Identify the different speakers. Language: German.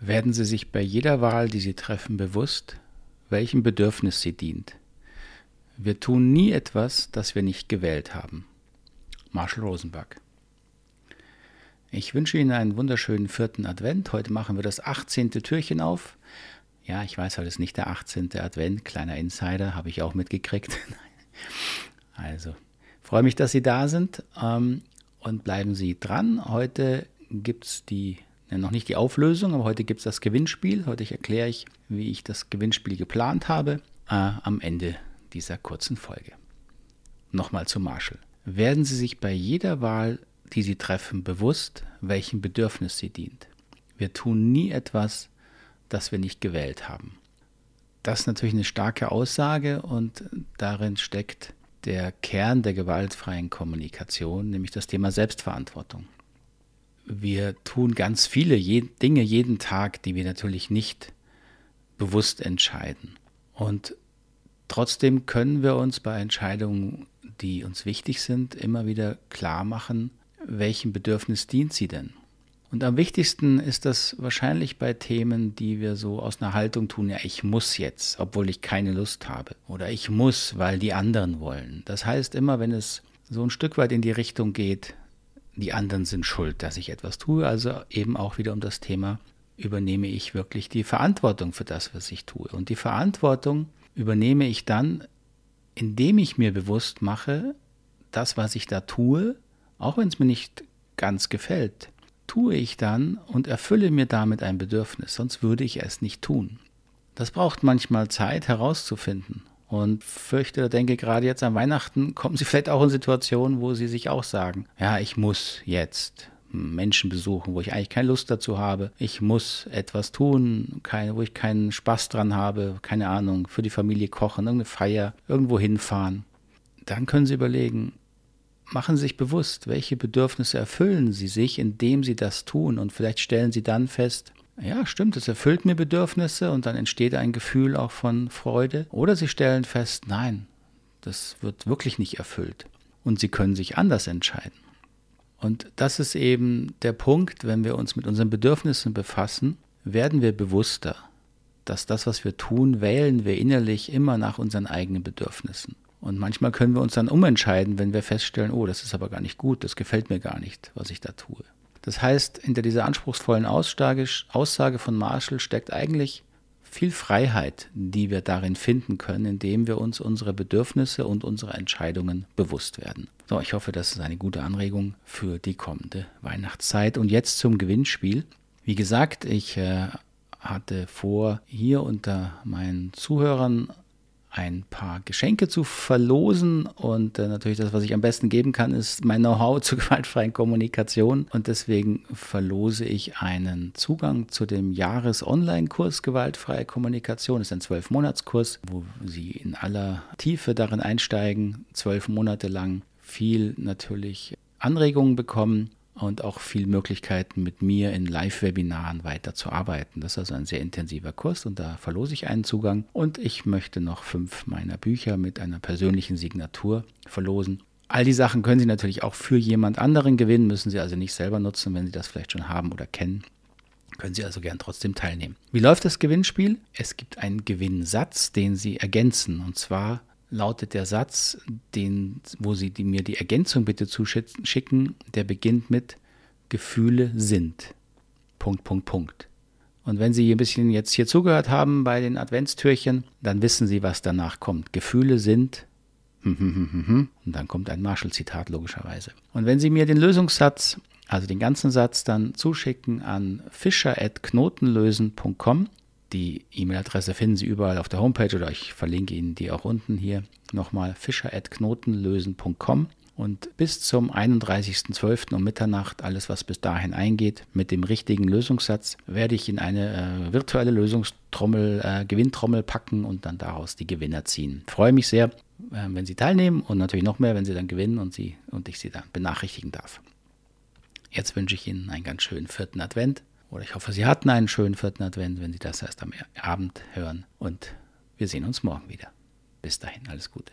Speaker 1: Werden Sie sich bei jeder Wahl, die Sie treffen, bewusst, welchem Bedürfnis sie dient. Wir tun nie etwas, das wir nicht gewählt haben. Marshall Rosenberg. Ich wünsche Ihnen einen wunderschönen vierten Advent. Heute machen wir das 18. Türchen auf. Ja, ich weiß, heute ist nicht der 18. Advent. Kleiner Insider, habe ich auch mitgekriegt. also, freue mich, dass Sie da sind ähm, und bleiben Sie dran. Heute gibt es die noch nicht die Auflösung, aber heute gibt es das Gewinnspiel. Heute erkläre ich, wie ich das Gewinnspiel geplant habe, äh, am Ende dieser kurzen Folge. Nochmal zu Marshall. Werden Sie sich bei jeder Wahl, die Sie treffen, bewusst, welchem Bedürfnis sie dient. Wir tun nie etwas, das wir nicht gewählt haben. Das ist natürlich eine starke Aussage und darin steckt der Kern der gewaltfreien Kommunikation, nämlich das Thema Selbstverantwortung wir tun ganz viele je Dinge jeden Tag, die wir natürlich nicht bewusst entscheiden. Und trotzdem können wir uns bei Entscheidungen, die uns wichtig sind, immer wieder klar machen, welchem Bedürfnis dient sie denn. Und am wichtigsten ist das wahrscheinlich bei Themen, die wir so aus einer Haltung tun, ja, ich muss jetzt, obwohl ich keine Lust habe. Oder ich muss, weil die anderen wollen. Das heißt immer, wenn es so ein Stück weit in die Richtung geht, die anderen sind schuld, dass ich etwas tue. Also eben auch wieder um das Thema, übernehme ich wirklich die Verantwortung für das, was ich tue. Und die Verantwortung übernehme ich dann, indem ich mir bewusst mache, das, was ich da tue, auch wenn es mir nicht ganz gefällt, tue ich dann und erfülle mir damit ein Bedürfnis, sonst würde ich es nicht tun. Das braucht manchmal Zeit herauszufinden. Und fürchte oder denke, gerade jetzt an Weihnachten kommen Sie vielleicht auch in Situationen, wo Sie sich auch sagen, ja, ich muss jetzt Menschen besuchen, wo ich eigentlich keine Lust dazu habe. Ich muss etwas tun, keine, wo ich keinen Spaß dran habe, keine Ahnung, für die Familie kochen, irgendeine Feier, irgendwo hinfahren. Dann können Sie überlegen, machen Sie sich bewusst, welche Bedürfnisse erfüllen Sie sich, indem Sie das tun. Und vielleicht stellen Sie dann fest, ja, stimmt, es erfüllt mir Bedürfnisse und dann entsteht ein Gefühl auch von Freude. Oder sie stellen fest, nein, das wird wirklich nicht erfüllt. Und sie können sich anders entscheiden. Und das ist eben der Punkt, wenn wir uns mit unseren Bedürfnissen befassen, werden wir bewusster, dass das, was wir tun, wählen wir innerlich immer nach unseren eigenen Bedürfnissen. Und manchmal können wir uns dann umentscheiden, wenn wir feststellen, oh, das ist aber gar nicht gut, das gefällt mir gar nicht, was ich da tue. Das heißt, hinter dieser anspruchsvollen Aussage von Marshall steckt eigentlich viel Freiheit, die wir darin finden können, indem wir uns unsere Bedürfnisse und unsere Entscheidungen bewusst werden. So, ich hoffe, das ist eine gute Anregung für die kommende Weihnachtszeit. Und jetzt zum Gewinnspiel. Wie gesagt, ich äh, hatte vor, hier unter meinen Zuhörern ein paar Geschenke zu verlosen. Und äh, natürlich das, was ich am besten geben kann, ist mein Know-how zur gewaltfreien Kommunikation. Und deswegen verlose ich einen Zugang zu dem Jahres-Online-Kurs Gewaltfreie Kommunikation. Das ist ein Zwölf-Monats-Kurs, wo Sie in aller Tiefe darin einsteigen, zwölf Monate lang viel natürlich Anregungen bekommen und auch viel Möglichkeiten mit mir in Live-Webinaren weiterzuarbeiten. Das ist also ein sehr intensiver Kurs und da verlose ich einen Zugang und ich möchte noch fünf meiner Bücher mit einer persönlichen Signatur verlosen. All die Sachen können Sie natürlich auch für jemand anderen gewinnen, müssen Sie also nicht selber nutzen, wenn Sie das vielleicht schon haben oder kennen. Können Sie also gern trotzdem teilnehmen. Wie läuft das Gewinnspiel? Es gibt einen Gewinnsatz, den Sie ergänzen. Und zwar lautet der Satz, den, wo Sie die, mir die Ergänzung bitte zuschicken, der beginnt mit Gefühle sind. Punkt, Punkt, Punkt. Und wenn Sie ein bisschen jetzt hier zugehört haben bei den Adventstürchen, dann wissen Sie, was danach kommt. Gefühle sind und dann kommt ein Marshall-Zitat logischerweise. Und wenn Sie mir den Lösungssatz, also den ganzen Satz, dann zuschicken an fischer.knotenlösen.com, die E-Mail-Adresse finden Sie überall auf der Homepage oder ich verlinke Ihnen die auch unten hier nochmal fischer.knotenlösen.com. Und bis zum 31.12. um Mitternacht, alles was bis dahin eingeht, mit dem richtigen Lösungssatz, werde ich in eine äh, virtuelle Lösungstrommel, äh, Gewinntrommel packen und dann daraus die Gewinner ziehen. Freue mich sehr, äh, wenn Sie teilnehmen und natürlich noch mehr, wenn Sie dann gewinnen und, Sie, und ich Sie dann benachrichtigen darf. Jetzt wünsche ich Ihnen einen ganz schönen vierten Advent oder ich hoffe, Sie hatten einen schönen vierten Advent, wenn Sie das erst am Abend hören. Und wir sehen uns morgen wieder. Bis dahin, alles Gute.